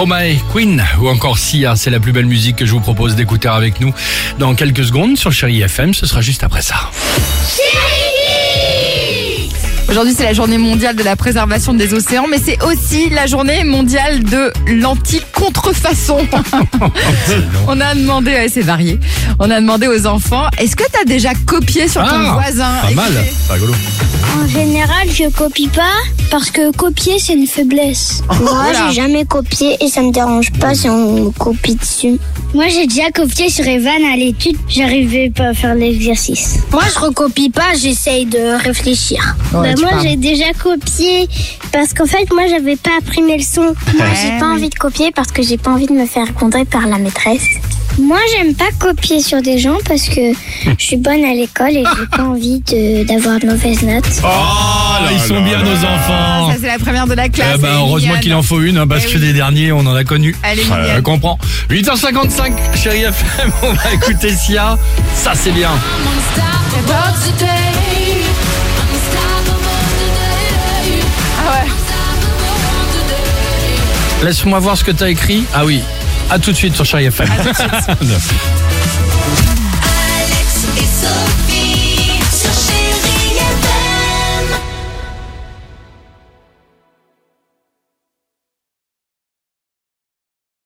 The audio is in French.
Stromae, Queen ou encore Sia, c'est la plus belle musique que je vous propose d'écouter avec nous dans quelques secondes sur Chéri FM. Ce sera juste après ça. Aujourd'hui, c'est la journée mondiale de la préservation des océans, mais c'est aussi la journée mondiale de l'anti-contrefaçon. On a demandé, ouais, c'est varié, on a demandé aux enfants, est-ce que tu as déjà copié sur ton Ah, voisin Pas mal, Écoutez. c'est rigolo. En général, je copie pas parce que copier c'est une faiblesse. Moi, Voilà. j'ai jamais copié et ça me dérange pas si on me copie dessus. Moi, j'ai déjà copié sur Evan à l'étude, j'arrivais pas à faire l'exercice. Moi, je recopie pas, j'essaye de réfléchir. Ouais, tu moi, parles. j'ai déjà copié parce qu'en fait, moi, j'avais pas appris mes leçons. Moi, j'ai pas envie de copier parce que j'ai pas envie de me faire gronder par la maîtresse. Moi, j'aime pas copier sur des gens parce que je suis bonne à l'école et j'ai pas envie de- d'avoir de mauvaises notes. Oh, ils sont bien nos enfants. Ça, c'est la première de la classe. Eh ben, elle est heureusement mignonne. qu'il en faut une, hein, parce Eh que oui. des derniers, on en a connu. Elle est mignonne. comprends. 8h55, chérie FM, on va écouter Sia. Ça, c'est bien. Unstoppable today. Unstoppable today. Ah ouais. Laisse-moi voir ce que t'as écrit. Ah oui. À tout de suite sur Chérie FM.